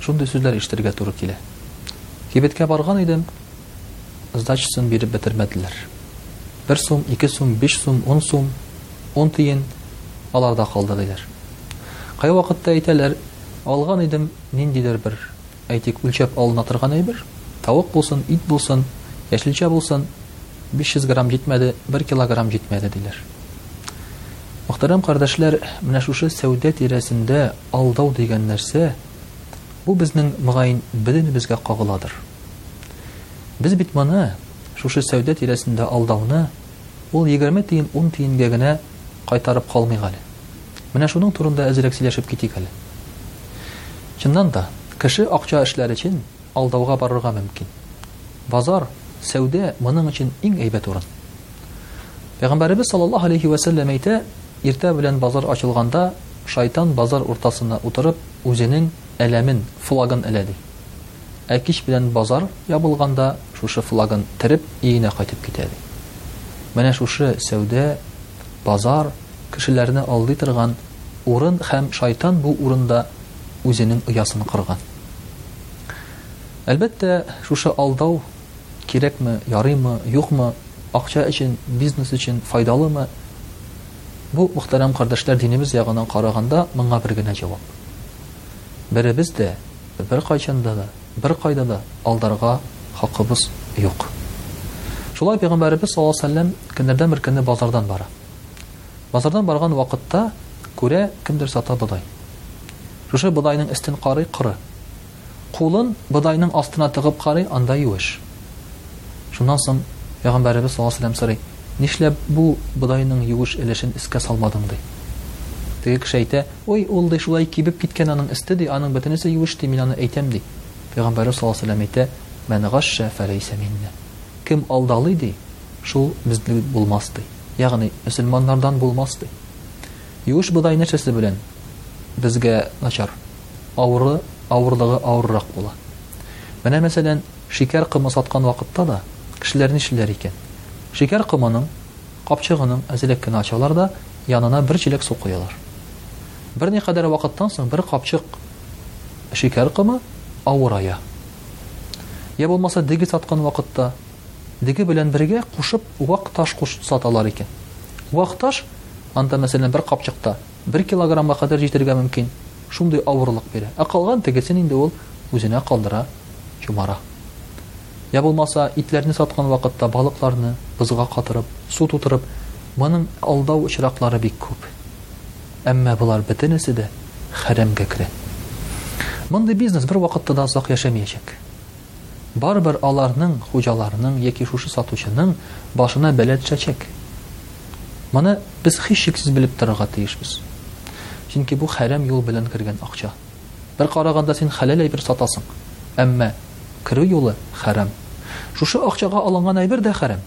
Шундый сүзләр ишетергә туры килә. Кибеткә барган идем, сдачасын биреп бетермәделәр. Бер сум, ике сум, биш сум, ун сум, ун тиен аларда калды диләр. Кайвакытта әйтәләр, алган идем ниндидер бер, әйтик, үлчәп алына торган әйбер, тавык булсын, ит булсын, яшелчә булсын, 500 грамм җитмәде, бер килограмм җитмәде, диләр. Мөхтәрәм кардәшләр, менә шушы сәүдә тирәсендә алдау дигән нәрсә, бу безнең, мөгаен, белемебезгә кагыладыр. Без бит моны, шушы сәүдә тирәсендә алдауны, ул егерме тиен ун тиенгә генә кайтарып калмыйк әле. Менә шуның турында әзрәк сөйләшеп китик әле. Чыннан да, кеше акча эшләр өчен алдауга барырга мөмкин. Базар, сәүдә моның өчен иң әйбәт урын. Пәйгамбәребез саллаллаһу алейһи вә сәлләм әйтә, Иртә белән базар ачылганда, шайтан базар уртасына утырып, үзенең әләмен, флагын элә, ди. Ә кич белән базар ябылганда, шушы флагын тереп, өенә кайтып китә, ди. Менә шушы сәүдә, базар, кешеләрне алдый торган урын һәм шайтан бу урында үзенең оясын корган. Әлбәттә, шушы алдау, Кирәкме, ярыймы, юкмы, акча өчен, бизнес өчен файдалымы, бу, мөхтәрәм кардәшләр, динебез ягыннан караганда, моңа бер генә җавап. Беребез дә, беркайчан да да, беркайда да алдарга хакыбыз юк. Шулай Пәйгамбәребез саллаллаһу галәйһи ва сәлләм көннәрдән бер көнне базардан бара. Базардан барган вакытта күрә, кемдер сата бодай. Шушы бодайның өстен карый, коры. кулын бодайның астына тыгып карый, анда юеш. Шуннан соң пәйгамбәребез саллаллаһу галәйһи ва сәлләм сорый, Нишләп бу бодайның юеш өлешен өскә салмадың? ди. Теге кеше әйтә, Ой, ул, ди, шулай кибеп киткән аның өсте, ди, аның бөтенесе юеш, ди, мин аны әйтәм, ди. Пәйгамбәребез саллаллаһу галәйһи ва сәлләм әйтә, Мән гашшә фәләйсә миннә. Кем алдалый, ди, шул безнең булмас, ди. Ягъни, мөселманнардан булмас, ди. Юеш бодай нәрсәсе белән безгә начар? авыры авырлыгы авыррак була. Менә, мәсәлән, шикәр комы саткан вакытта да кешеләр нишлиләр икән? Шикәр комының капчыгының әзерәк кенә ачалар да, янына бер чиләк су куялар. Берникадәр вакыттан соң бер капчык шикәр комы авырая. Я булмаса деге саткан вакытта деге белән бергә кушып вак таш куш саталар икән. Вак таш, анда, мәсәлән, бер капчыкта Бер килограммга кадәр җитәргә мөмкин, шундый авырлык бирә. Ә калган тегесен инде ул үзенә калдыра, чумара. Йә булмаса, итләрне саткан вакытта балыкларны бозга катырып, су тутырып, моның алдау очраклары бик күп. Әмма болар бөтенесе дә хәрәмгә керә. Мондый бизнес бервакытта да озак яшәмиячәк. Барыбер аларның, хуҗаларның яки шушы сатучының башына бәла төшәчәк. Моны без һичшиксез белеп торырга тиешбез. Чөнки бу хәрәм юл белән кергән акча. Бер караганда син хәләл әйбер сатасың, әмма керү юлы хәрәм. Шушы акчага алынган әйбер дә хәрәм.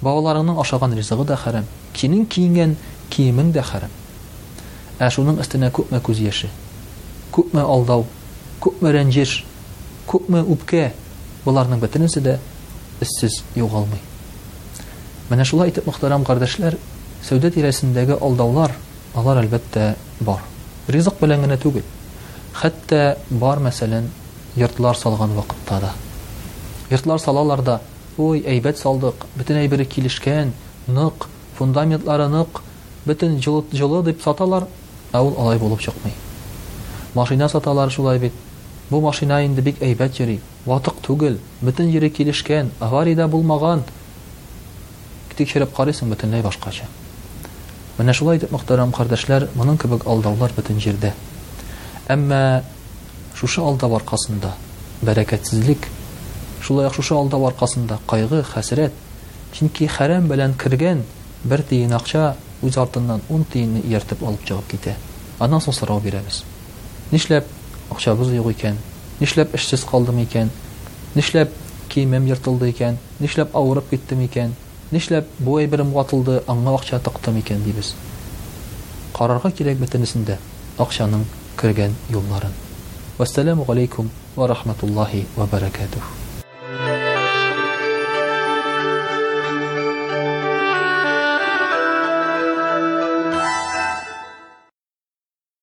Балаларыңның ашаган ризыгы да хәрәм, синең киенгән киемең дә хәрәм. Ә шуның өстенә күпме күз яше, күпме алдау, күпме рәнҗеш, күпме үпкә, боларның бөтенесе дә эзсез югалмый. Менә шулай итеп, мөхтәрәм кардәшләр, сәүдә тирәсендәге алдаулар, алар әлбәттә бар. Ризык белән генә түгел, хәтта бар, мәсәлән, йортлар салган вакытта да. Йортлар салалар да, ой, әйбәт салдык, бөтен әйбере килешкән, нык, фундаментлары нык, бөтен җылы-җылы дип саталар, ә ул алай булып чыкмый. Машина саталар шулай бит. Бу машина инде бик әйбәт йөри, ватык түгел, бөтен йөре килешкән, авария дә булмаган. Тикшереп карыйсың, бөтенләй башкача. Менә шулай итеп, мөхтәрәм кардәшләр, моның кебек алдаулар бөтен җирдә. Әмма шушы алдау аркасында бәрәкәтсезлек, шулай ук шушы алдау аркасында кайгы, хәсрәт, чөнки хәрам белән кергән бер тиен акча үз артыннан ун тиенне ияртеп алып чыгып китә. Аннан соң сорау бирәбез. Нишләп акчабыз юк икән? Нишләп эшсез калдым икән? Нишләп киемем ертылды икән? Нишләп авырып киттем икән? Нишләп бу әйберем ватылды, аңа акча тыктым икән? дибез. Карарга кирәк бөтенесен дә, акчаның кергән юлларын. Вәссәламү галәйкүм вә рахмәтуллаһи вә бәрәкәтүһ.